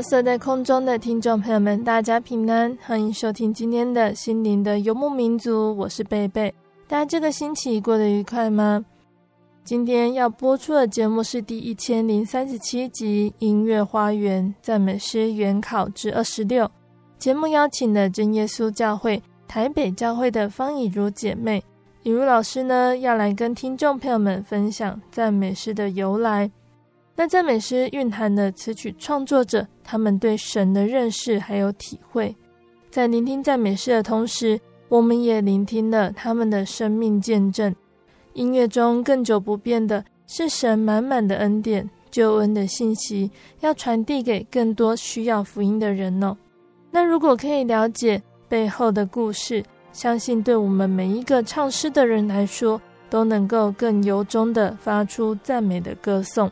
Hello，所在空中的听众朋友们，大家平安，欢迎收听今天的心灵的游牧民族，我是贝贝。大家这个星期过得愉快吗？今天要播出的节目是第一千零三十七集《音乐花园赞美诗原考之二十六》。节目邀请了真耶稣教会台北教会的方以如姐妹，以如老师呢要来跟听众朋友们分享赞美诗的由来。那赞美诗蕴含了词曲创作者他们对神的认识还有体会，在聆听赞美诗的同时，我们也聆听了他们的生命见证。音乐中更久不变的是神满满的恩典、救恩的信息，要传递给更多需要福音的人哦。那如果可以了解背后的故事，相信对我们每一个唱诗的人来说，都能够更由衷的发出赞美的歌颂。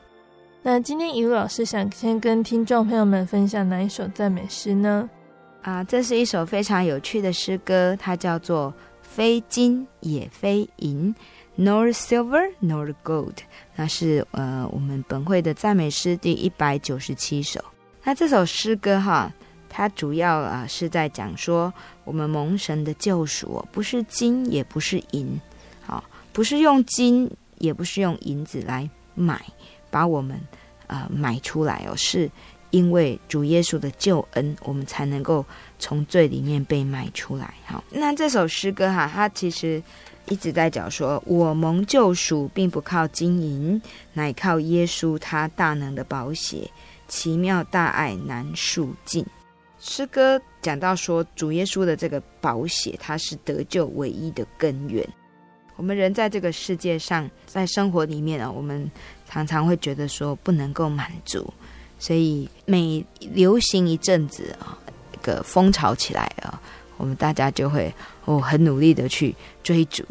那今天以如老师想先跟听众朋友们分享哪一首赞美诗呢？啊，这是一首非常有趣的诗歌，它叫做《非金也非银，nor silver nor gold》。那是呃我们本会的赞美诗第一百九十七首。那这首诗歌哈，它主要啊是在讲说，我们蒙神的救赎，不是金也不是银，好，不是用金也不是用银子来买，把我们。呃，买出来哦，是因为主耶稣的救恩，我们才能够从罪里面被买出来。好，那这首诗歌哈，它其实一直在讲说，我蒙救赎，并不靠金银，乃靠耶稣他大能的宝血，奇妙大爱难数尽。诗歌讲到说，主耶稣的这个宝血，它是得救唯一的根源。我们人在这个世界上，在生活里面啊，我们常常会觉得说不能够满足，所以每流行一阵子啊，一个风潮起来啊，我们大家就会哦很努力的去追逐，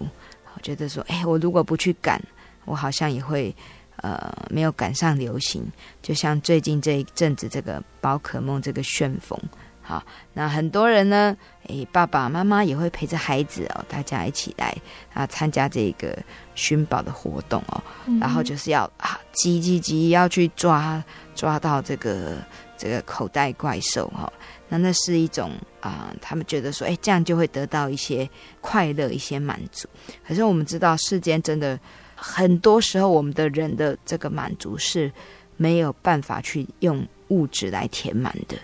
觉得说，哎，我如果不去赶，我好像也会呃没有赶上流行。就像最近这一阵子这个宝可梦这个旋风。好，那很多人呢，诶，爸爸妈妈也会陪着孩子哦，大家一起来啊参加这个寻宝的活动哦，嗯、然后就是要啊急急急要去抓抓到这个这个口袋怪兽哈、哦，那那是一种啊，他们觉得说，诶，这样就会得到一些快乐，一些满足。可是我们知道，世间真的很多时候，我们的人的这个满足是没有办法去用物质来填满的。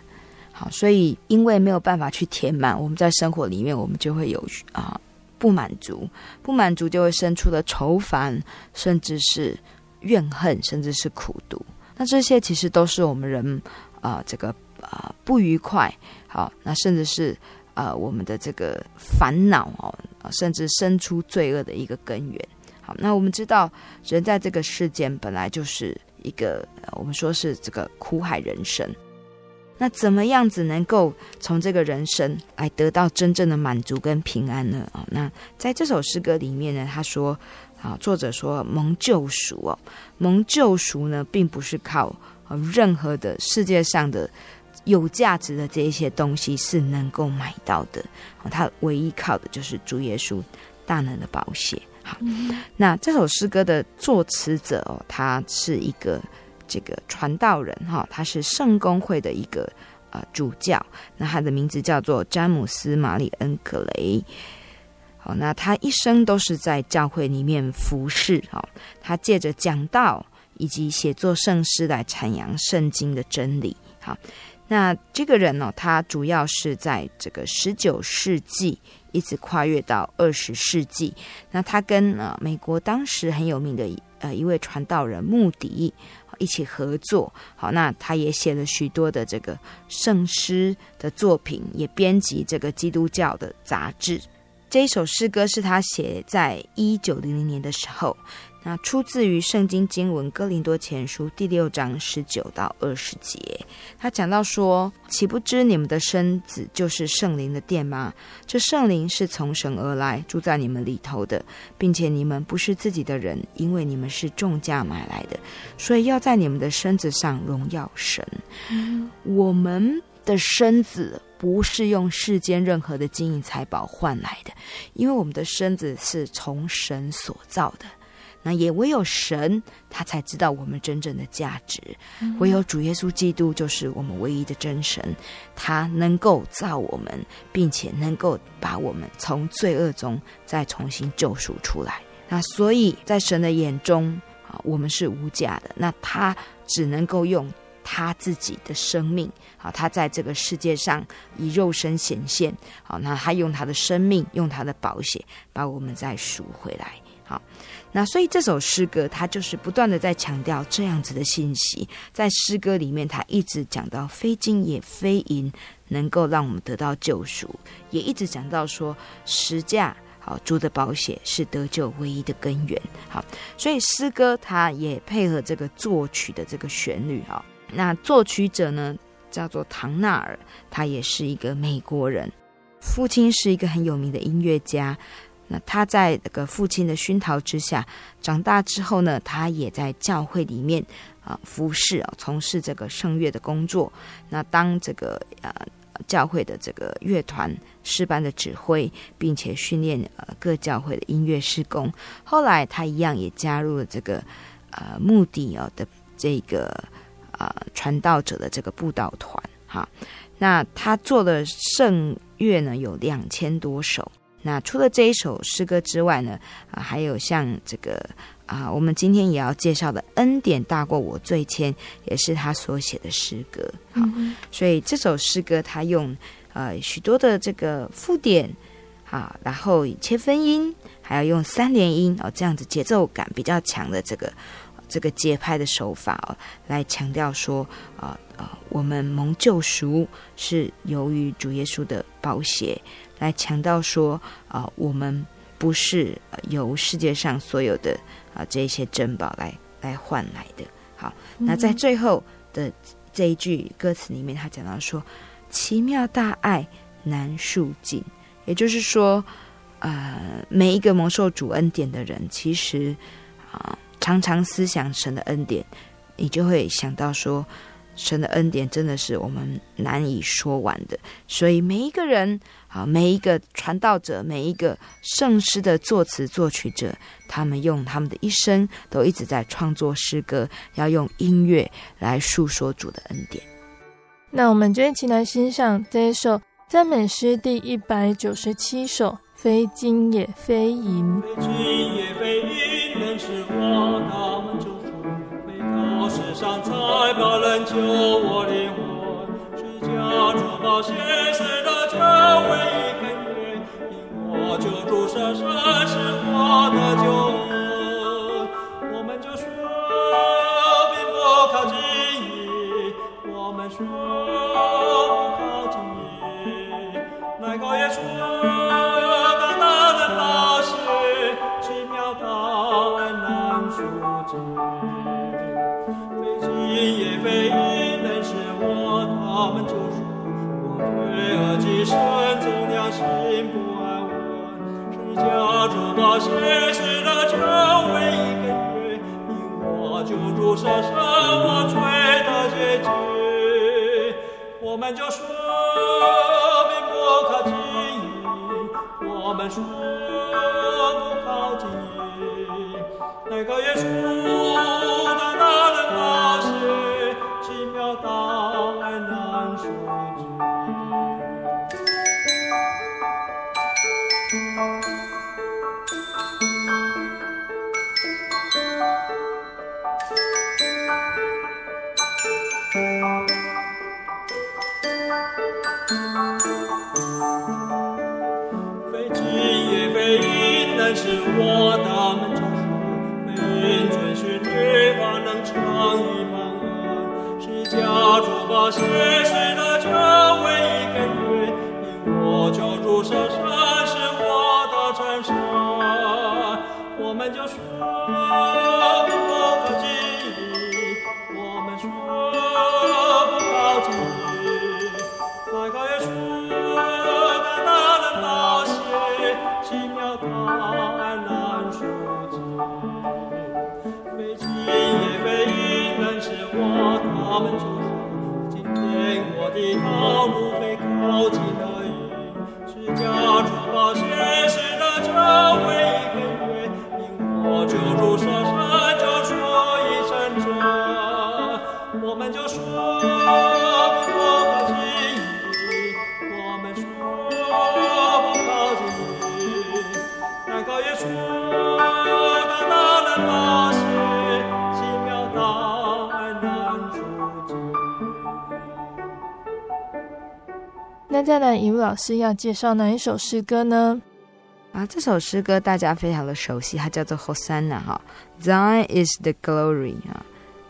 好，所以因为没有办法去填满，我们在生活里面，我们就会有啊不满足，不满足就会生出了愁烦，甚至是怨恨，甚至是苦毒。那这些其实都是我们人啊这个啊不愉快，好，那甚至是啊我们的这个烦恼哦，甚至生出罪恶的一个根源。好，那我们知道人在这个世间本来就是一个我们说是这个苦海人生。那怎么样子能够从这个人生来得到真正的满足跟平安呢？啊，那在这首诗歌里面呢，他说，啊，作者说蒙救赎哦，蒙救赎呢，并不是靠任何的世界上的有价值的这一些东西是能够买到的。他唯一靠的就是主耶稣大能的宝血。好，那这首诗歌的作词者哦，他是一个这个传道人哈，他是圣公会的一个呃主教，那他的名字叫做詹姆斯·马里恩·格雷。好，那他一生都是在教会里面服侍。哈，他借着讲道以及写作圣诗来阐扬圣经的真理。好，那这个人呢，他主要是在这个十九世纪一直跨越到二十世纪。那他跟呃美国当时很有名的呃一位传道人穆迪一起合作。好，那他也写了许多的这个圣诗的作品，也编辑这个基督教的杂志。这一首诗歌是他写在一九零零年的时候，那出自于圣经经文《哥林多前书》第六章十九到二十节。他讲到说：“岂不知你们的身子就是圣灵的殿吗？这圣灵是从神而来，住在你们里头的，并且你们不是自己的人，因为你们是重价买来的，所以要在你们的身子上荣耀神。我们的身子。”不是用世间任何的金银财宝换来的，因为我们的身子是从神所造的。那也唯有神，他才知道我们真正的价值。唯有主耶稣基督就是我们唯一的真神，他能够造我们，并且能够把我们从罪恶中再重新救赎出来。那所以在神的眼中啊，我们是无价的。那他只能够用。他自己的生命，好，他在这个世界上以肉身显现，好，那他用他的生命，用他的宝血，把我们再赎回来，好，那所以这首诗歌，它就是不断的在强调这样子的信息，在诗歌里面，他一直讲到非金也非银能够让我们得到救赎，也一直讲到说十架，好，主的宝血是得救唯一的根源，好，所以诗歌它也配合这个作曲的这个旋律，哈。那作曲者呢，叫做唐纳尔，他也是一个美国人，父亲是一个很有名的音乐家。那他在这个父亲的熏陶之下，长大之后呢，他也在教会里面啊服侍啊，从事这个圣乐的工作。那当这个呃教会的这个乐团师班的指挥，并且训练呃各教会的音乐施工。后来他一样也加入了这个呃目的哦的这个。呃，传道者的这个布道团，哈，那他做的圣乐呢有两千多首。那除了这一首诗歌之外呢，啊，还有像这个啊，我们今天也要介绍的《恩典大过我罪愆》，也是他所写的诗歌。好，嗯、所以这首诗歌他用呃许多的这个附点，啊，然后切分音，还要用三连音哦，这样子节奏感比较强的这个。这个节拍的手法哦，来强调说，啊、呃、啊、呃，我们蒙救赎是由于主耶稣的宝血，来强调说，啊、呃，我们不是由世界上所有的啊、呃、这些珍宝来来换来的。好，那在最后的这一句歌词里面，他讲到说，奇妙大爱难述尽，也就是说，呃，每一个蒙受主恩典的人，其实啊。呃常常思想神的恩典，你就会想到说，神的恩典真的是我们难以说完的。所以每一个人啊，每一个传道者，每一个圣诗的作词作曲者，他们用他们的一生都一直在创作诗歌，要用音乐来诉说主的恩典。那我们就一起来欣赏这一首赞美诗第一百九十七首，非金也非银。非金也非银能使我世上财宝能救我灵魂，是家主宝血是的救唯一根源，因我救主舍身是我的救恩，我们就说并不靠记忆，我们说家主宝血是那救唯一根源，因我救主舍身，我罪得。接近，我们就说并不靠近，我们说不靠近，那个耶稣的我是那再来，以武老师要介绍哪一首诗歌呢？啊，这首诗歌大家非常的熟悉，它叫做《Hosanna》哈，Thine is the glory 啊。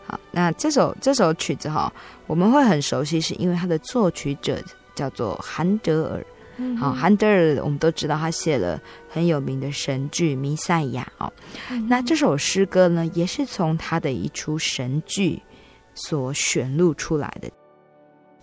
好，那这首这首曲子哈，我们会很熟悉，是因为它的作曲者叫做韩德尔。嗯、好，韩德尔我们都知道，他写了很有名的神剧《弥赛亚》哦。嗯、那这首诗歌呢，也是从他的一出神剧所选录出来的。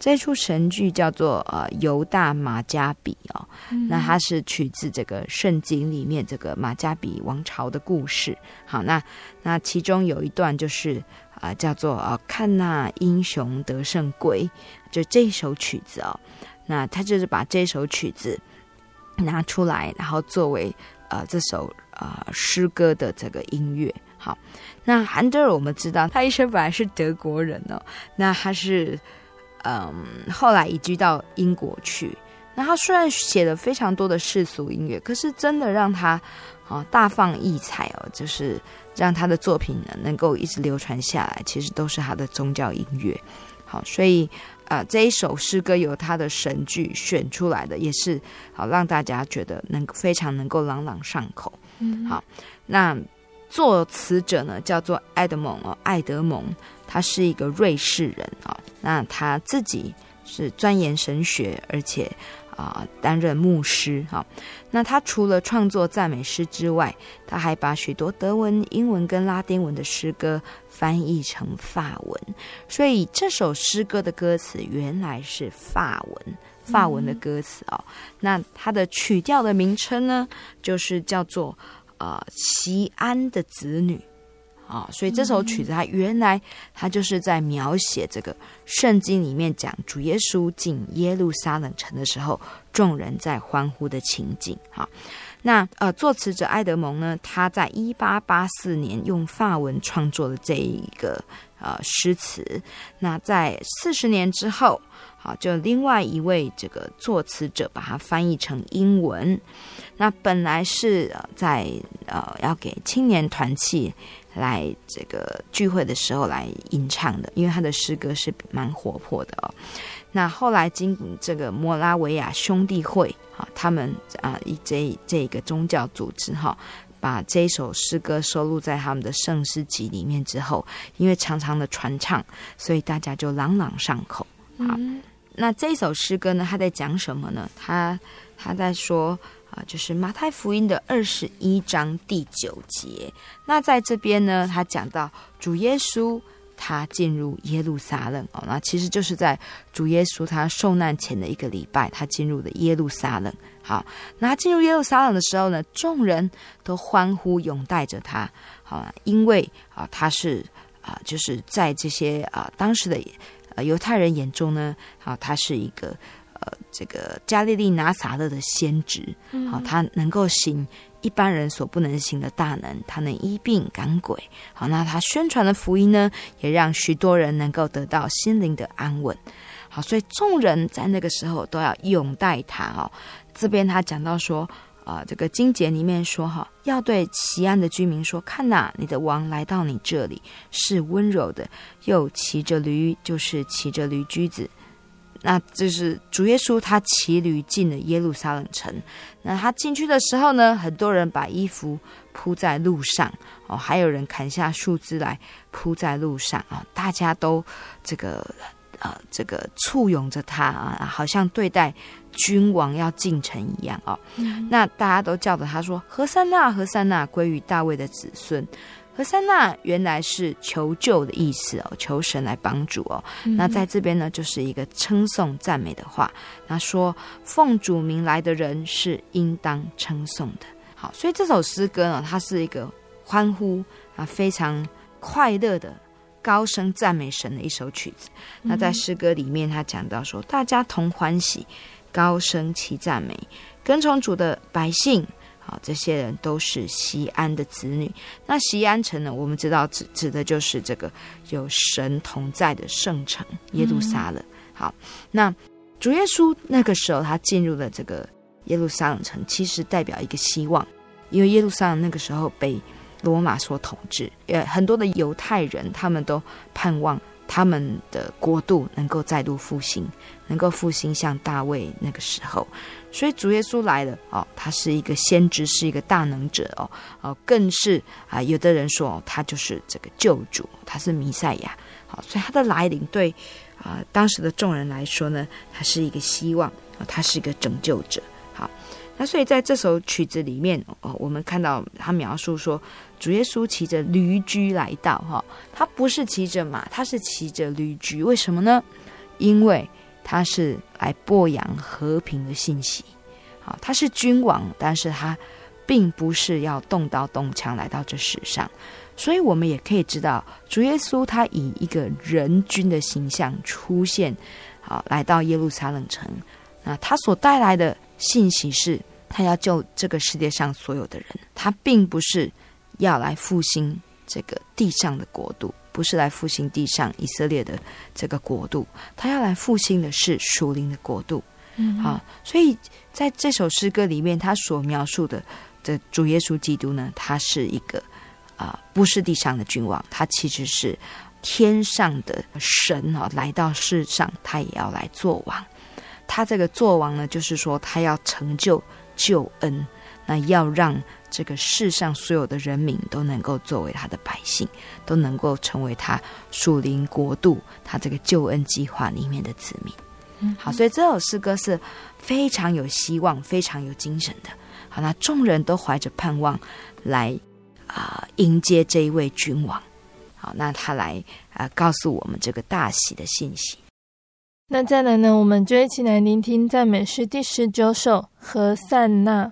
这出神剧叫做呃犹大马加比哦，嗯、那它是取自这个圣经里面这个马加比王朝的故事。好，那那其中有一段就是啊、呃、叫做啊、呃、看那英雄得胜归，就这首曲子哦，那他就是把这首曲子拿出来，然后作为呃这首呃诗歌的这个音乐。好，那韩德尔我们知道他一生本来是德国人哦，那他是。嗯，后来移居到英国去。那他虽然写了非常多的世俗音乐，可是真的让他啊大放异彩哦，就是让他的作品呢能够一直流传下来，其实都是他的宗教音乐。好，所以啊、呃、这一首诗歌由他的神剧选出来的，也是好让大家觉得能非常能够朗朗上口。嗯，好，那作词者呢叫做爱德蒙哦，艾德蒙。他是一个瑞士人啊，那他自己是钻研神学，而且啊担任牧师哈。那他除了创作赞美诗之外，他还把许多德文、英文跟拉丁文的诗歌翻译成法文，所以这首诗歌的歌词原来是法文，法文的歌词啊。嗯、那它的曲调的名称呢，就是叫做呃西安的子女。啊、哦，所以这首曲子它原来它就是在描写这个圣经里面讲主耶稣进耶路撒冷城的时候，众人在欢呼的情景。哈、哦，那呃，作词者埃德蒙呢，他在一八八四年用法文创作了这一个呃诗词。那在四十年之后，好，就另外一位这个作词者把它翻译成英文。那本来是在呃要给青年团契。来这个聚会的时候来吟唱的，因为他的诗歌是蛮活泼的哦。那后来经这个摩拉维亚兄弟会啊，他们啊以这这个宗教组织哈，把这首诗歌收录在他们的圣诗集里面之后，因为常常的传唱，所以大家就朗朗上口。好，那这首诗歌呢，他在讲什么呢？他他在说。啊，就是马太福音的二十一章第九节。那在这边呢，他讲到主耶稣他进入耶路撒冷哦，那其实就是在主耶稣他受难前的一个礼拜，他进入的耶路撒冷。好，那他进入耶路撒冷的时候呢，众人都欢呼拥戴着他。好，因为啊，他是啊，就是在这些啊当时的呃犹太人眼中呢，啊，他是一个呃这个加利利拿撒勒的先知，好、啊，他能够行一般人所不能行的大能，他能医病赶鬼，好，那他宣传的福音呢，也让许多人能够得到心灵的安稳，好，所以众人在那个时候都要拥戴他哦。这边他讲到说。啊，这个经节里面说哈，要对西安的居民说：看呐，你的王来到你这里，是温柔的，又骑着驴，就是骑着驴驹子。那这是主耶稣，他骑驴进了耶路撒冷城。那他进去的时候呢，很多人把衣服铺在路上哦，还有人砍下树枝来铺在路上啊，大家都这个。呃，这个簇拥着他啊，好像对待君王要进城一样哦。嗯、那大家都叫着他说：“何塞纳，何塞纳，归于大卫的子孙。”何塞纳原来是求救的意思哦，求神来帮助哦。嗯、那在这边呢，就是一个称颂赞美的话。他说：“奉主名来的人是应当称颂的。”好，所以这首诗歌呢，它是一个欢呼啊，非常快乐的。高声赞美神的一首曲子。那在诗歌里面，他讲到说，大家同欢喜，高声齐赞美，跟从主的百姓，好，这些人都是西安的子女。那西安城呢，我们知道指指的就是这个有神同在的圣城耶路撒冷。好，那主耶稣那个时候他进入了这个耶路撒冷城，其实代表一个希望，因为耶路撒冷那个时候被。罗马所统治，呃，很多的犹太人他们都盼望他们的国度能够再度复兴，能够复兴像大卫那个时候。所以主耶稣来了哦，他是一个先知，是一个大能者哦，哦，更是啊、有的人说他就是这个救主，他是弥赛亚。好，所以他的来临对啊、当时的众人来说呢，他是一个希望啊，他是一个拯救者。那所以在这首曲子里面，哦，我们看到他描述说，主耶稣骑着驴驹来到，哈，他不是骑着马，他是骑着驴驹，为什么呢？因为他是来播扬和平的信息，好，他是君王，但是他并不是要动刀动枪来到这世上，所以我们也可以知道，主耶稣他以一个人君的形象出现，好，来到耶路撒冷城，那他所带来的信息是。他要救这个世界上所有的人，他并不是要来复兴这个地上的国度，不是来复兴地上以色列的这个国度，他要来复兴的是属灵的国度。嗯，好，所以在这首诗歌里面，他所描述的的主耶稣基督呢，他是一个啊、呃，不是地上的君王，他其实是天上的神啊，来到世上，他也要来做王。他这个做王呢，就是说他要成就。救恩，那要让这个世上所有的人民都能够作为他的百姓，都能够成为他属灵国度，他这个救恩计划里面的子民。嗯，好，所以这首诗歌是非常有希望、非常有精神的。好，那众人都怀着盼望来啊、呃、迎接这一位君王。好，那他来啊、呃、告诉我们这个大喜的信息。那再来呢，我们就一起来聆听赞美诗第十九首《和散那》。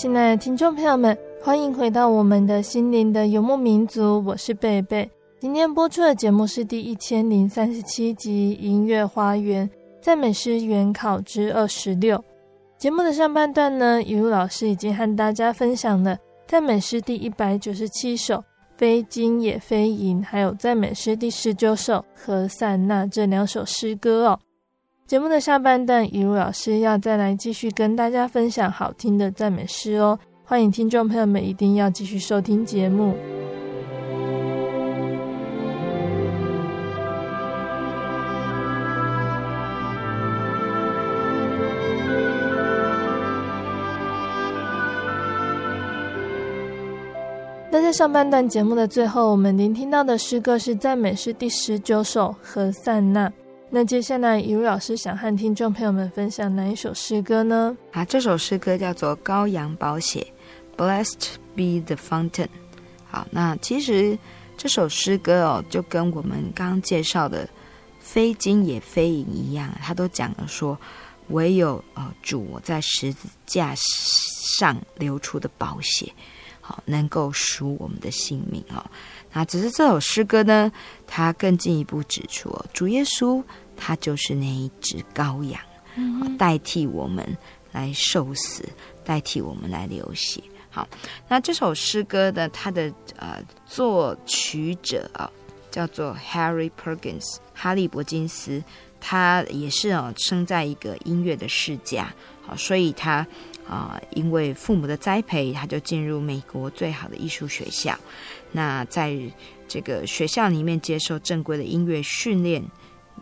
亲爱的听众朋友们，欢迎回到我们的心灵的游牧民族，我是贝贝。今天播出的节目是第一千零三十七集《音乐花园赞美诗原考之二十六》。节目的上半段呢，雨露老师已经和大家分享了赞美诗第一百九十七首《非金也非银》，还有赞美诗第十九首《何塞纳》这两首诗歌哦。节目的下半段，雨露老师要再来继续跟大家分享好听的赞美诗哦。欢迎听众朋友们一定要继续收听节目。那在上半段节目的最后，我们聆听到的诗歌是赞美诗第十九首《何塞纳》。那接下来，雨露老师想和听众朋友们分享哪一首诗歌呢？啊，这首诗歌叫做《羔羊宝血》，Blessed be the fountain。好，那其实这首诗歌哦，就跟我们刚刚介绍的“非金也非银”一样，它都讲了说，唯有呃主我在十字架上流出的宝血，好，能够赎我们的性命哦。那只是这首诗歌呢，它更进一步指出，主耶稣他就是那一只羔羊，嗯，代替我们来受死，代替我们来流血。好，那这首诗歌的它的呃作曲者啊，叫做 Harry Perkins 哈利伯金斯，他也是哦生在一个音乐的世家，好，所以他。啊，因为父母的栽培，他就进入美国最好的艺术学校。那在这个学校里面接受正规的音乐训练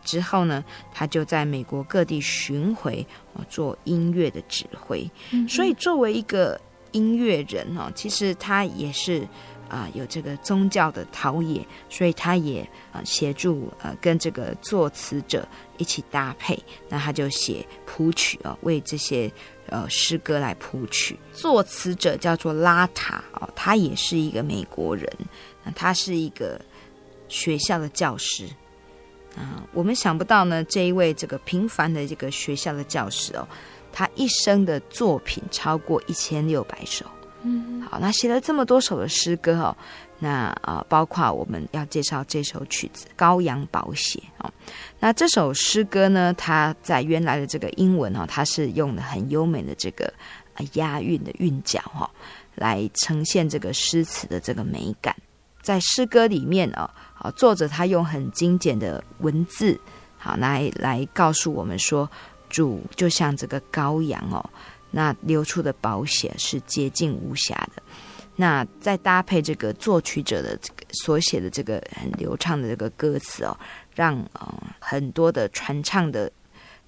之后呢，他就在美国各地巡回，做音乐的指挥。嗯。所以作为一个音乐人哦，其实他也是。啊、有这个宗教的陶冶，所以他也啊、协助呃跟这个作词者一起搭配，那他就写谱曲哦，为这些呃诗歌来谱曲。作词者叫做拉塔哦，他也是一个美国人，那他是一个学校的教师啊、我们想不到呢，这一位这个平凡的这个学校的教师哦，他一生的作品超过一千六百首。好，那写了这么多首的诗歌哦，那啊、包括我们要介绍这首曲子《羔羊宝血》哦，那这首诗歌呢，它在原来的这个英文哦，它是用的很优美的这个押韵的韵脚哈、哦，来呈现这个诗词的这个美感。在诗歌里面哦，啊，作者他用很精简的文字，好来来告诉我们说，主就像这个羔羊哦。那流出的宝血是洁净无瑕的，那再搭配这个作曲者的这个所写的这个很流畅的这个歌词哦，让呃很多的传唱的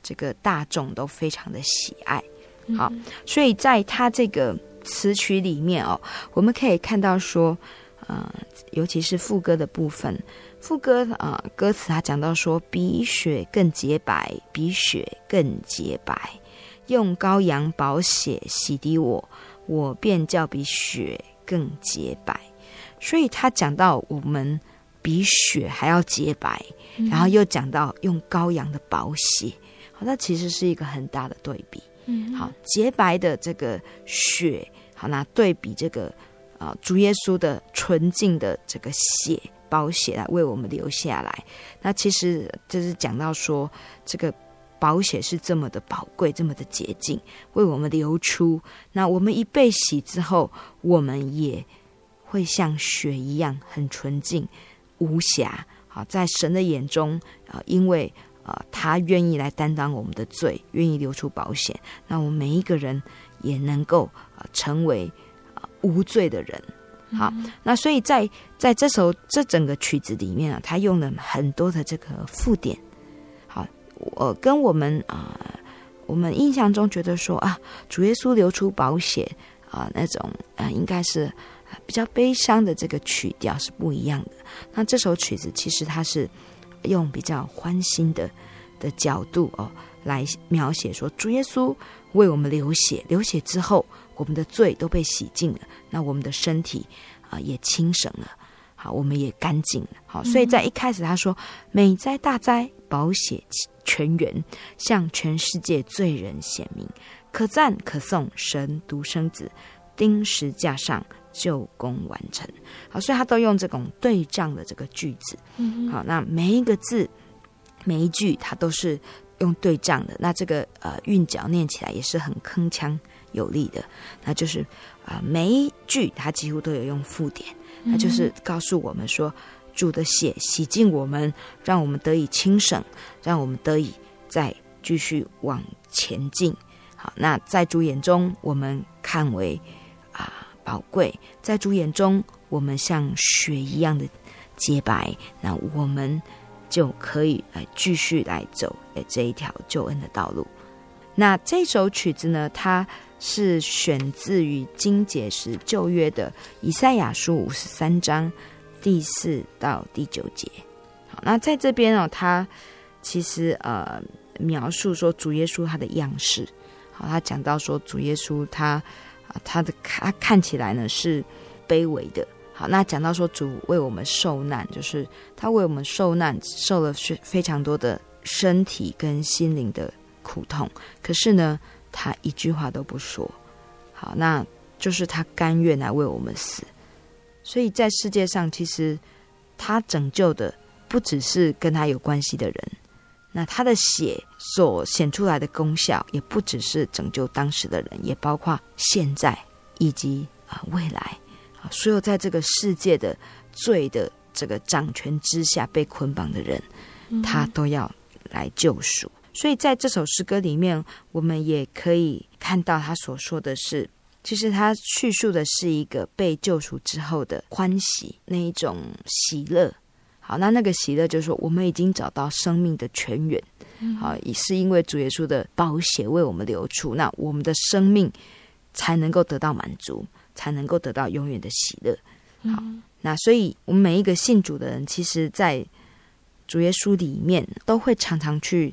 这个大众都非常的喜爱。好，所以在他这个词曲里面哦，我们可以看到说，呃，尤其是副歌的部分，副歌啊、呃，歌词他讲到说，比雪更洁白，比雪更洁白。用羔羊宝血洗涤我，我便叫比雪更洁白。所以他讲到我们比雪还要洁白，嗯、然后又讲到用羔羊的宝血，好，那其实是一个很大的对比。嗯，好，洁白的这个血，好，那对比这个啊、呃、主耶稣的纯净的这个血宝血来为我们留下来，那其实就是讲到说这个。宝血是这么的宝贵，这么的洁净，为我们流出。那我们一被洗之后，我们也会像雪一样很纯净、无瑕。好，在神的眼中啊、呃，因为啊、呃，他愿意来担当我们的罪，愿意流出保险，那我们每一个人也能够啊、呃，成为无罪的人。好，那所以在在这首这整个曲子里面啊，他用了很多的这个附点。我跟我们啊、我们印象中觉得说啊，主耶稣流出宝血啊、那种啊、呃，应该是比较悲伤的这个曲调是不一样的。那这首曲子其实它是用比较欢欣的的角度哦来描写说，主耶稣为我们流血，流血之后。我们的罪都被洗净了，那我们的身体啊、也轻省了，好，我们也干净了，好，所以在一开始他说：“美哉大哉，宝血全员，向全世界罪人显明，可赞可颂，神独生子钉十架上救功完成。”好，所以他都用这种对仗的这个句子，好，那每一个字每一句他都是用对仗的，那这个呃韵脚念起来也是很铿锵。有力的，那就是啊、呃，每一句他几乎都有用附点，那就是告诉我们说，主的血洗净我们，让我们得以轻省，让我们得以再继续往前进。好，那在主眼中，我们看为啊宝贵；在主眼中，我们像雪一样的洁白，那我们就可以来继续来走诶这一条救恩的道路。那这首曲子呢，它。是选自于金解释旧约的以赛亚书五十三章第四到第九节。好，那在这边哦，他其实呃描述说主耶稣他的样式。好，他讲到说主耶稣他啊他的他看起来呢是卑微的。好，那讲到说主为我们受难，就是他为我们受难，受了非非常多的身体跟心灵的苦痛。可是呢，他一句话都不说，好，那就是他甘愿来为我们死。所以在世界上，其实他拯救的不只是跟他有关系的人，那他的血所显出来的功效，也不只是拯救当时的人，也包括现在以及啊未来啊，所有在这个世界的罪的这个掌权之下被捆绑的人，他都要来救赎。所以在这首诗歌里面，我们也可以看到他所说的是，其实他叙述的是一个被救赎之后的欢喜，那一种喜乐。好，那那个喜乐就是说，我们已经找到生命的泉源，好，也是因为主耶稣的宝血为我们流出，那我们的生命才能够得到满足，才能够得到永远的喜乐。好，那所以我们每一个信主的人，其实，在主耶稣里面都会常常去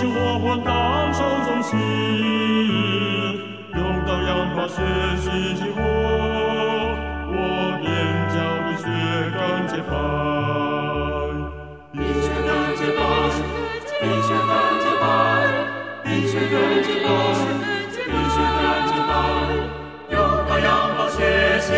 自行活当受重刑，用刀羊宝血洗净我，我便将你血干洁白，你血干洁白，你血干洁白，你血干洁白，你血干洁白，用刀羊宝血洗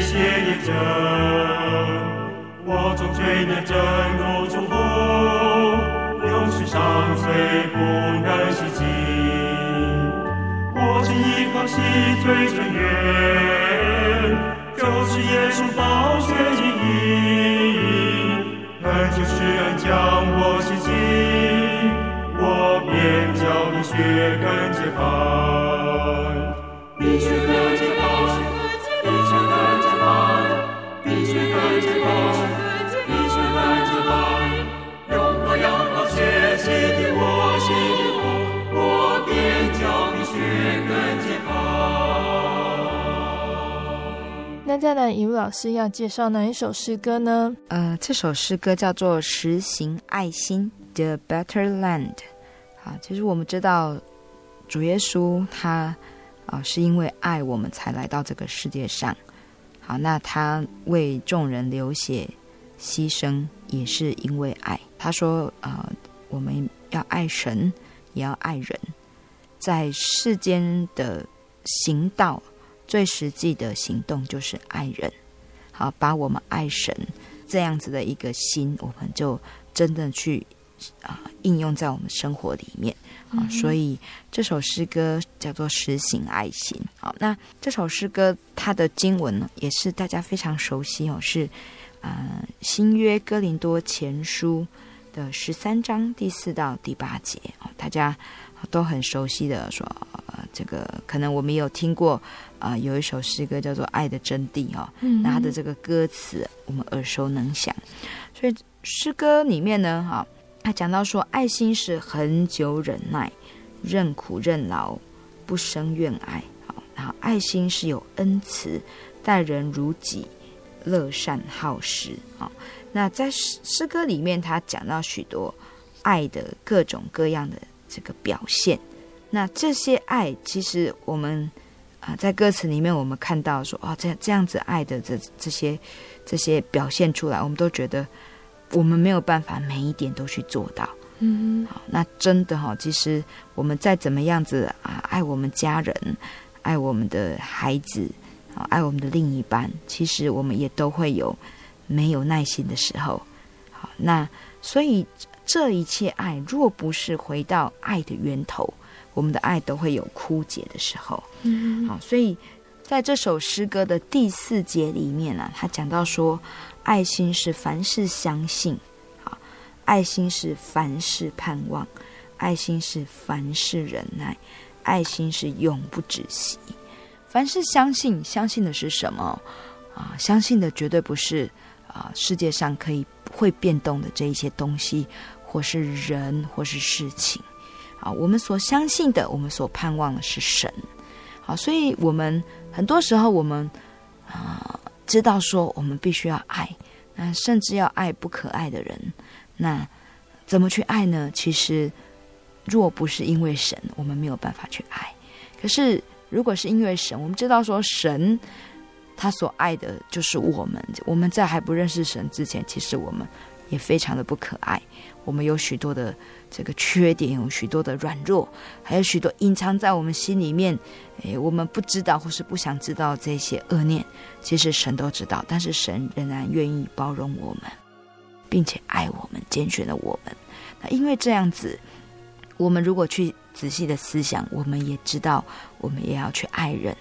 血的证，我从罪孽震怒中呼，永世伤罪不能洗净。我从一靠洗罪尊严，就是耶稣宝血印，恩就世恩将我洗净，我便叫你血根洁白。再来，以武老师要介绍哪一首诗歌呢？呃，这首诗歌叫做《实行爱心》The Better Land。好，其实我们知道主耶稣他啊、是因为爱我们才来到这个世界上。好，那他为众人流血牺牲，也是因为爱。他说：“呃，我们要爱神，也要爱人，在世间的行道。”最实际的行动就是爱人，好，把我们爱神这样子的一个心，我们就真的去啊、呃、应用在我们生活里面啊。嗯、所以这首诗歌叫做《实行爱心》。好，那这首诗歌它的经文呢，也是大家非常熟悉哦，是啊、呃、新约哥林多前书的十三章第四到第八节哦，大家都很熟悉的说，呃、这个可能我们有听过。啊、呃，有一首诗歌叫做《爱的真谛》哦，嗯，那它的这个歌词我们耳熟能详，所以诗歌里面呢，哈、哦，他讲到说，爱心是恒久忍耐，任苦任劳，不生怨爱，好，然后爱心是有恩慈，待人如己，乐善好施，啊、哦，那在诗诗歌里面，他讲到许多爱的各种各样的这个表现，那这些爱其实我们。啊，在歌词里面，我们看到说，哦，这样这样子爱的这这些这些表现出来，我们都觉得我们没有办法每一点都去做到。嗯，好，那真的哈，其实我们再怎么样子啊，爱我们家人，爱我们的孩子，啊，爱我们的另一半，其实我们也都会有没有耐心的时候。好，那所以这一切爱，若不是回到爱的源头。我们的爱都会有枯竭的时候，嗯，好，所以在这首诗歌的第四节里面呢，他讲到说，爱心是凡事相信，好，爱心是凡事盼望，爱心是凡事忍耐，爱心是永不止息。凡事相信，相信的是什么啊？相信的绝对不是啊，世界上可以会变动的这一些东西，或是人，或是事情。啊，我们所相信的，我们所盼望的是神。好，所以我们很多时候，我们啊知道说，我们必须要爱，那甚至要爱不可爱的人。那怎么去爱呢？其实，若不是因为神，我们没有办法去爱。可是，如果是因为神，我们知道说，神他所爱的就是我们。我们在还不认识神之前，其实我们也非常的不可爱。我们有许多的。这个缺点有许多的软弱，还有许多隐藏在我们心里面，诶，我们不知道或是不想知道这些恶念，其实神都知道，但是神仍然愿意包容我们，并且爱我们，拣选了我们。那因为这样子，我们如果去仔细的思想，我们也知道，我们也要去爱人。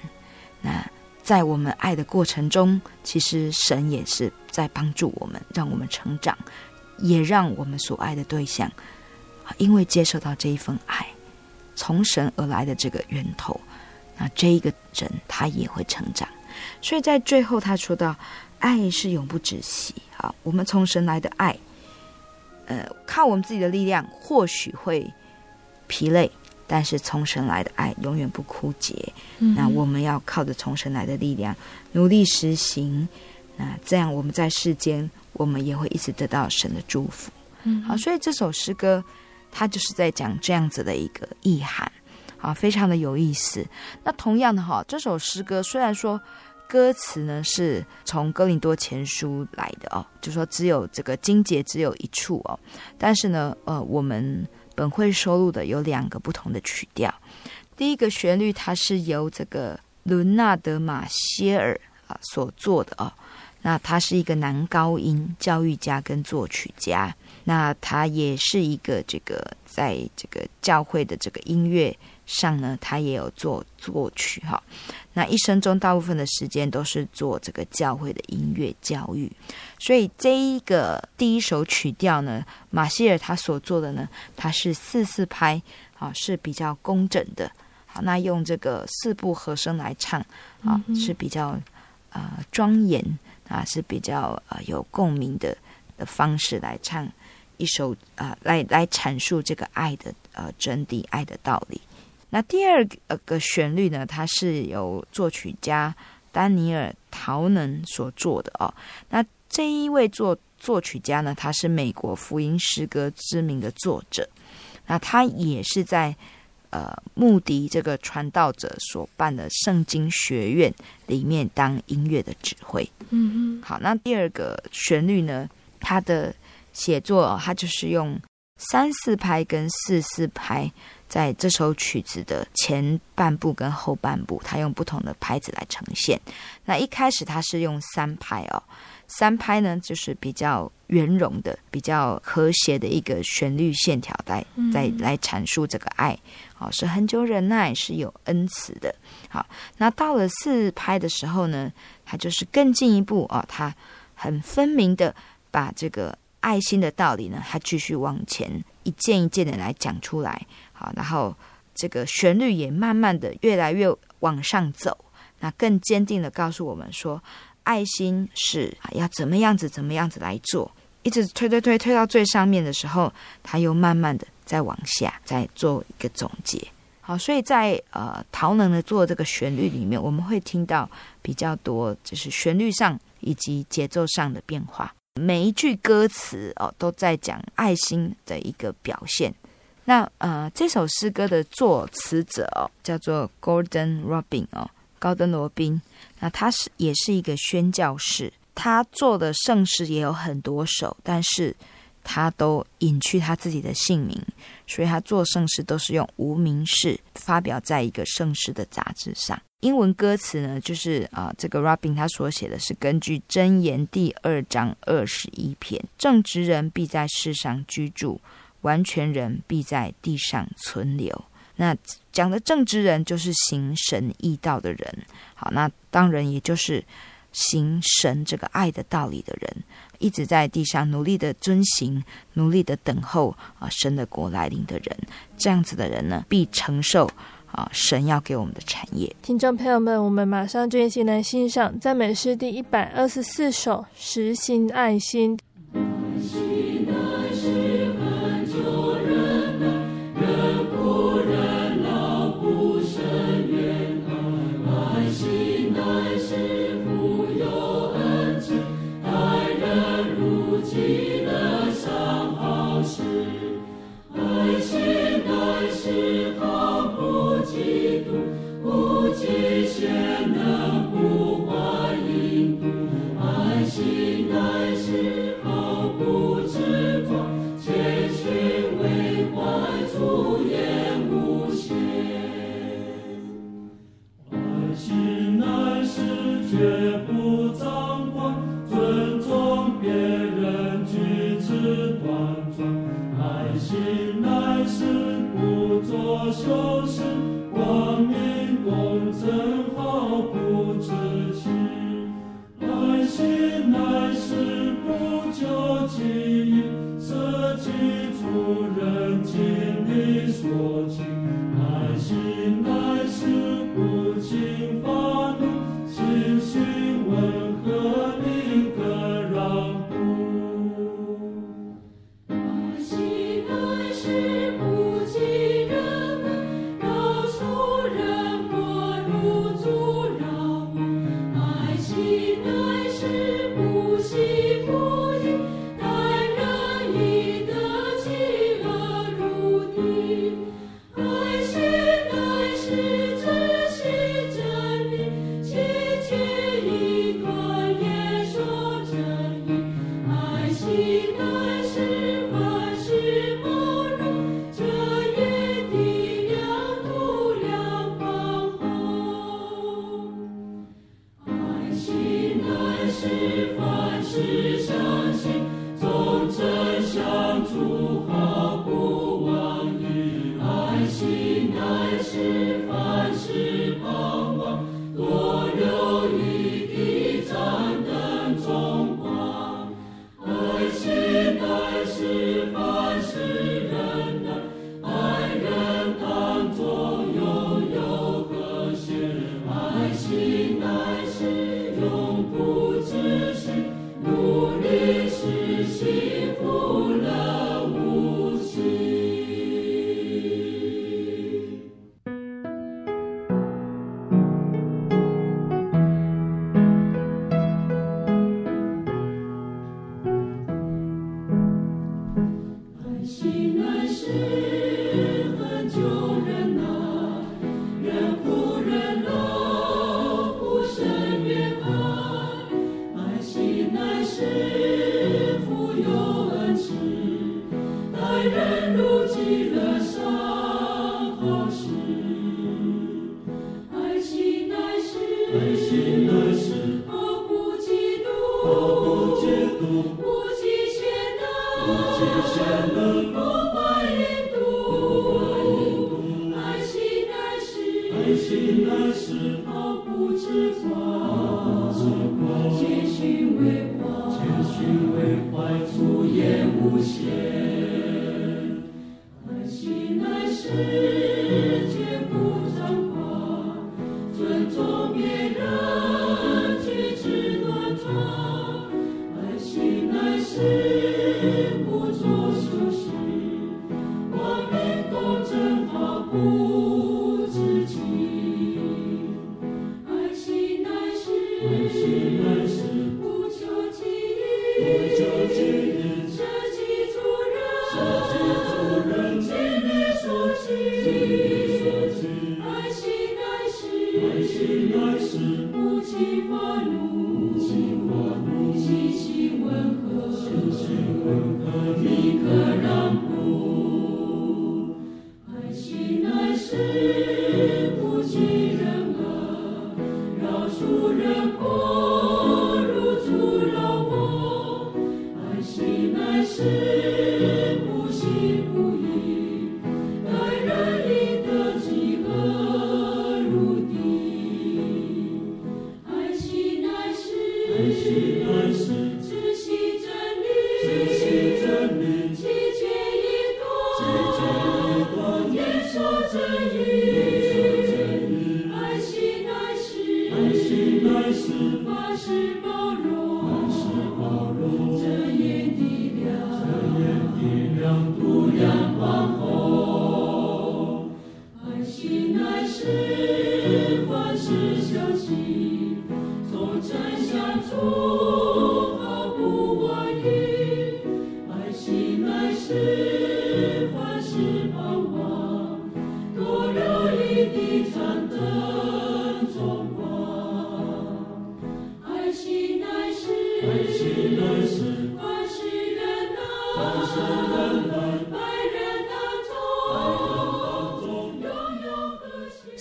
那在我们爱的过程中，其实神也是在帮助我们，让我们成长，也让我们所爱的对象。因为接受到这一份爱，从神而来的这个源头，那这一个人他也会成长。所以在最后他说到，爱是永不止息。好，我们从神来的爱，呃，靠我们自己的力量或许会疲累，但是从神来的爱永远不枯竭。嗯、那我们要靠着从神来的力量努力实行，那这样我们在世间，我们也会一直得到神的祝福。嗯，好，所以这首诗歌。他就是在讲这样子的一个意涵，啊，非常的有意思。那同样的哈，这首诗歌虽然说歌词呢是从哥林多前书来的哦，就说只有这个经节只有一处哦，但是呢，呃，我们本会收录的有两个不同的曲调。第一个旋律它是由这个伦纳德马歇尔啊所做的哦，那他是一个男高音教育家跟作曲家，那他也是一个这个在这个教会的这个音乐上呢，他也有做作曲哈。那一生中大部分的时间都是做这个教会的音乐教育，所以这一个第一首曲调呢，马歇尔他所做的呢，他是四四拍，啊是比较工整的，好，那用这个四部和声来唱，啊是比较呃庄严啊是比较呃有共鸣的的方式来唱一首啊、来来阐述这个爱的呃真谛爱的道理。那第二个旋律呢，它是由作曲家丹尼尔·陶能所做的哦。那这一位作作曲家呢，他是美国福音诗歌知名的作者。那他也是在呃穆迪这个传道者所办的圣经学院里面当音乐的指挥。嗯嗯。好，那第二个旋律呢，它的写作它就是用三四拍跟四四拍。在这首曲子的前半部跟后半部，它用不同的拍子来呈现。那一开始它是用三拍哦，三拍呢就是比较圆融的、比较和谐的一个旋律线条，来来来阐述这个爱，哦，是恒久忍耐，是有恩慈的。好，那到了四拍的时候呢，它就是更进一步哦，它很分明的把这个爱心的道理呢，它继续往前一件一件的来讲出来。好，然后这个旋律也慢慢的越来越往上走，那更坚定的告诉我们说，爱心是要怎么样子，怎么样子来做，一直推推推推到最上面的时候，他又慢慢的再往下，再做一个总结。好，所以在呃陶能的做这个旋律里面，我们会听到比较多，就是旋律上以及节奏上的变化，每一句歌词哦都在讲爱心的一个表现。那呃，这首诗歌的作词者哦，叫做 Gordon Robin 哦，高登罗宾。那他是也是一个宣教士，他做的圣诗也有很多首，但是他都隐去他自己的姓名，所以他做圣诗都是用无名氏发表在一个圣诗的杂志上。英文歌词呢，就是啊、这个 Robin 他所写的是根据箴言第二章二十一篇，正直人必在世上居住。完全人必在地上存留。那讲的正直人就是行神义道的人。好，那当然也就是行神这个爱的道理的人，一直在地上努力的遵行，努力的等候啊神的国来临的人。这样子的人呢，必承受啊神要给我们的产业。听众朋友们，我们马上就一起来欣赏赞美诗第一百二十四首《实行爱心》。悲喜来时，不惊不怒，心性温和。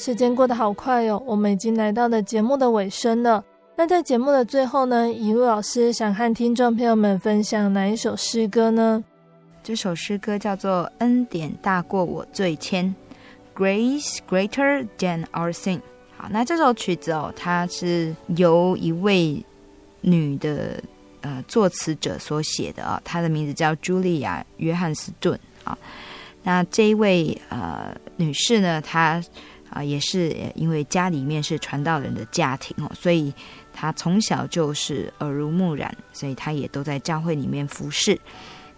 时间过得好快哟、哦，我们已经来到了节目的尾声了。那在节目的最后呢，一路老师想和听众朋友们分享哪一首诗歌呢？这首诗歌叫做《恩典大过我罪愆》，Grace Greater Than Our Sin。好，那这首曲子哦，它是由一位女的呃作词者所写的啊、她的名字叫茱莉亚·约翰斯顿啊。那这一位呃女士呢，她。啊，也是因为家里面是传道人的家庭哦，所以他从小就是耳濡目染，所以他也都在教会里面服侍。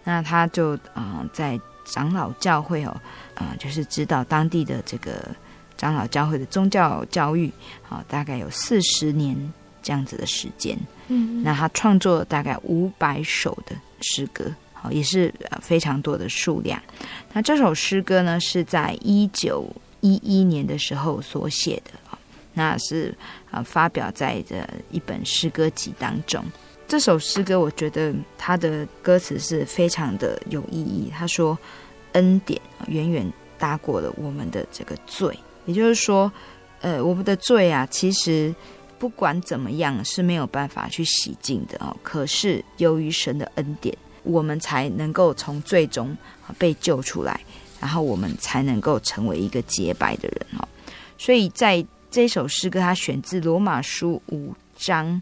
那他就啊、呃，在长老教会哦，啊、呃，就是指导当地的这个长老教会的宗教教育，啊、呃，大概有四十年这样子的时间。嗯，那他创作大概五百首的诗歌，好、呃，也是非常多的数量。那这首诗歌呢，是在一九。一一年的时候所写的，那是啊发表在这一本诗歌集当中。这首诗歌，我觉得它的歌词是非常的有意义。他说：“恩典远远大过了我们的这个罪。”也就是说，呃，我们的罪啊，其实不管怎么样是没有办法去洗净的哦。可是由于神的恩典，我们才能够从罪中被救出来。然后我们才能够成为一个洁白的人哦。所以在这首诗歌，它选自罗马书五章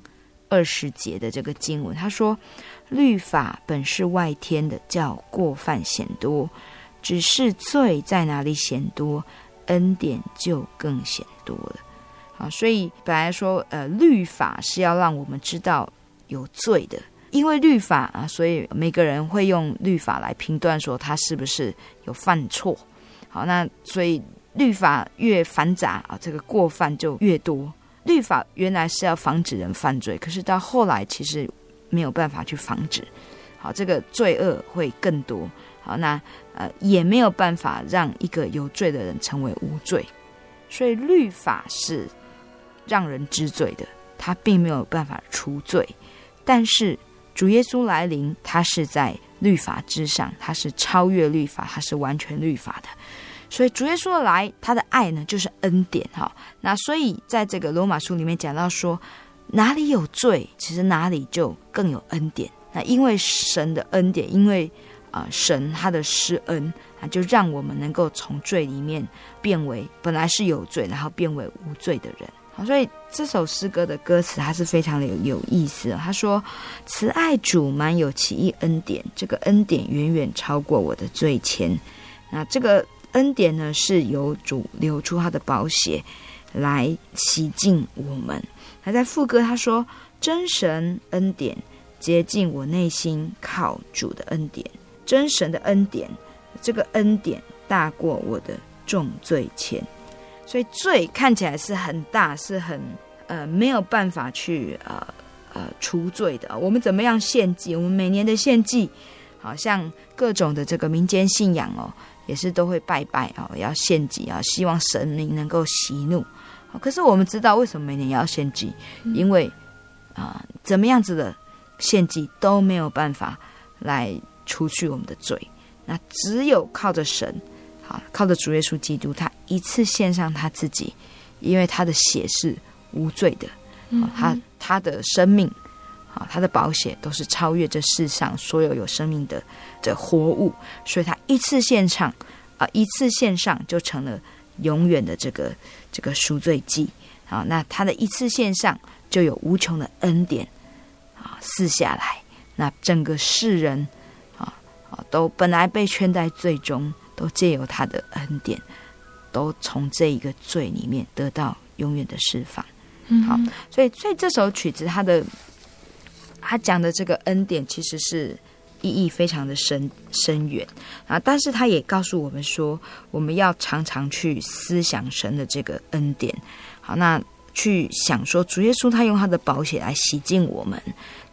二十节的这个经文，他说：“律法本是外天的，叫过犯显多；只是罪在哪里显多，恩典就更显多了。”啊，所以本来说，呃，律法是要让我们知道有罪的。因为律法啊，所以每个人会用律法来评断说他是不是有犯错。好，那所以律法越繁杂啊，这个过犯就越多。律法原来是要防止人犯罪，可是到后来其实没有办法去防止。好，这个罪恶会更多。好，那呃也没有办法让一个有罪的人成为无罪。所以律法是让人知罪的，他并没有办法除罪，但是。主耶稣来临，他是在律法之上，他是超越律法，他是完全律法的。所以主耶稣的来，他的爱呢，就是恩典哈。那所以在这个罗马书里面讲到说，哪里有罪，其实哪里就更有恩典。那因为神的恩典，因为啊、神他的施恩啊，就让我们能够从罪里面变为本来是有罪，然后变为无罪的人。好，所以这首诗歌的歌词它是非常的有有意思。他说：“慈爱主满有奇异恩典，这个恩典远远超过我的罪前。那这个恩典呢，是由主流出他的宝血来洗净我们。还在副歌他说：真神恩典洁净我内心，靠主的恩典，真神的恩典，这个恩典大过我的重罪前。”所以罪看起来是很大，是很呃没有办法去呃呃除罪的。我们怎么样献祭？我们每年的献祭，好像各种的这个民间信仰哦，也是都会拜拜哦，要献祭啊，希望神明能够息怒。可是我们知道为什么每年要献祭？因为啊、呃，怎么样子的献祭都没有办法来除去我们的罪，那只有靠着神。好，靠着主耶稣基督，他一次献上他自己，因为他的血是无罪的，嗯、他他的生命，啊，他的宝血都是超越这世上所有有生命的的活物，所以他一次献上，啊，一次献上就成了永远的这个这个赎罪祭，啊，那他的一次献上就有无穷的恩典，啊，赐下来，那整个世人，啊啊，都本来被圈在罪中。都借由他的恩典，都从这一个罪里面得到永远的释放。嗯，好，所以所以这首曲子，它的他讲的这个恩典，其实是意义非常的深深远啊。但是他也告诉我们说，我们要常常去思想神的这个恩典。好，那去想说，主耶稣他用他的宝血来洗净我们，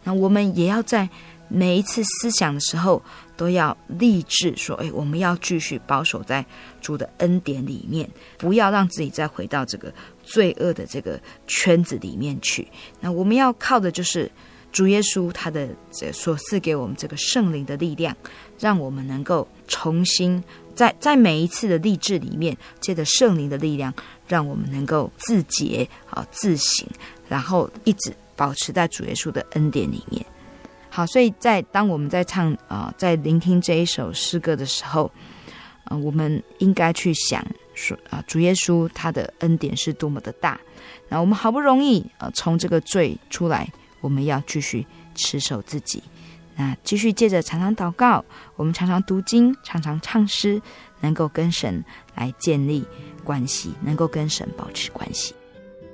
那我们也要在。每一次思想的时候，都要立志说：“哎，我们要继续保守在主的恩典里面，不要让自己再回到这个罪恶的这个圈子里面去。那我们要靠的就是主耶稣他的所赐给我们这个圣灵的力量，让我们能够重新在在每一次的立志里面，借着圣灵的力量，让我们能够自洁啊自省，然后一直保持在主耶稣的恩典里面。”好，所以在当我们在唱啊、在聆听这一首诗歌的时候，啊、我们应该去想说啊、主耶稣他的恩典是多么的大。那我们好不容易啊、从这个罪出来，我们要继续持守自己，那继续借着常常祷告，我们常常读经，常常唱诗，能够跟神来建立关系，能够跟神保持关系。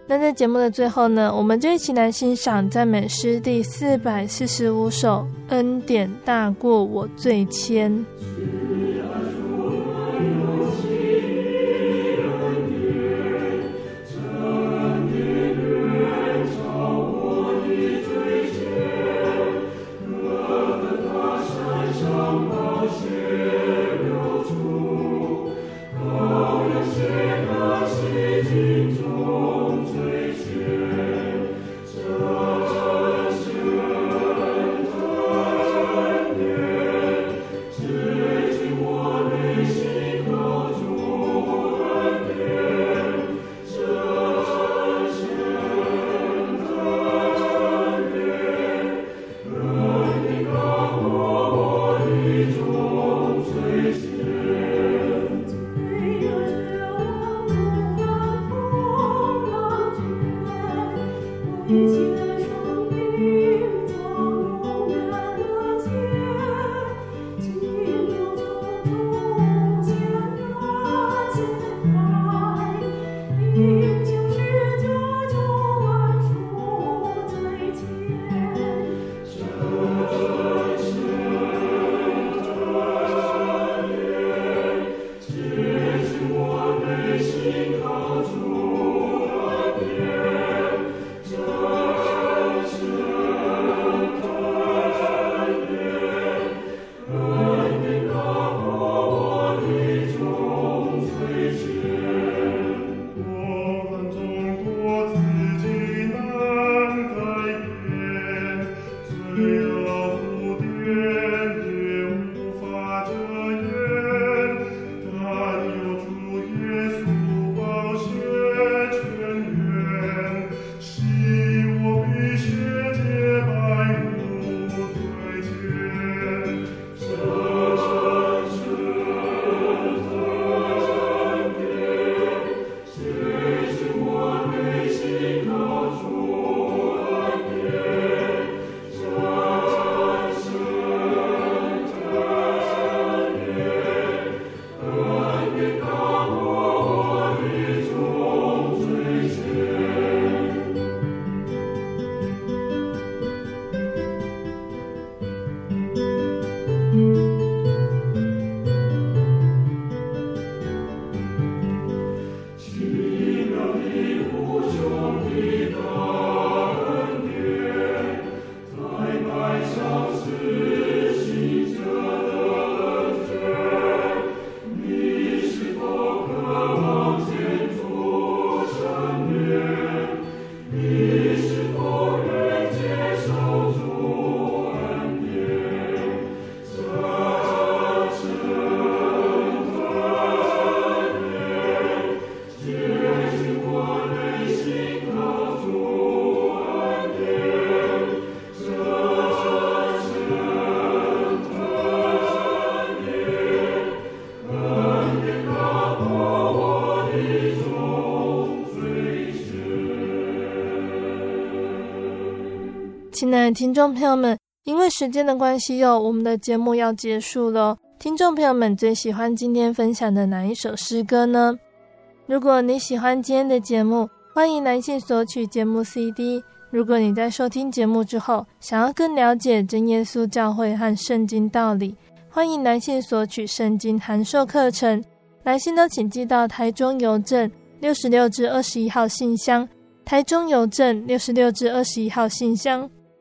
那在节目的最后呢，我们就一起来欣赏赞美诗第四百四十五首《恩典大过我罪愆》。听众朋友们，因为时间的关系哟，我们的节目要结束了。听众朋友们最喜欢今天分享的哪一首诗歌呢？如果你喜欢今天的节目，欢迎来信索取节目 CD。如果你在收听节目之后，想要更了解真耶稣教会和圣经道理，欢迎来信索取圣经函授课程。来信都请寄到台中邮政六十六至二十一号信箱，台中邮政六十六至二十一号信箱。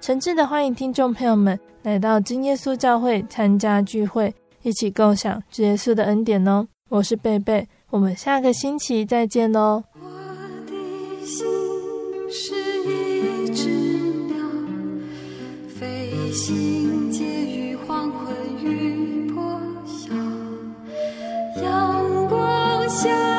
诚挚的欢迎听众朋友们来到真耶稣教会参加聚会，一起共享主耶稣的恩典哦。我是贝贝，我们下个星期再见哦。我的心是一只鸟，飞行介于黄昏与破晓，阳光下。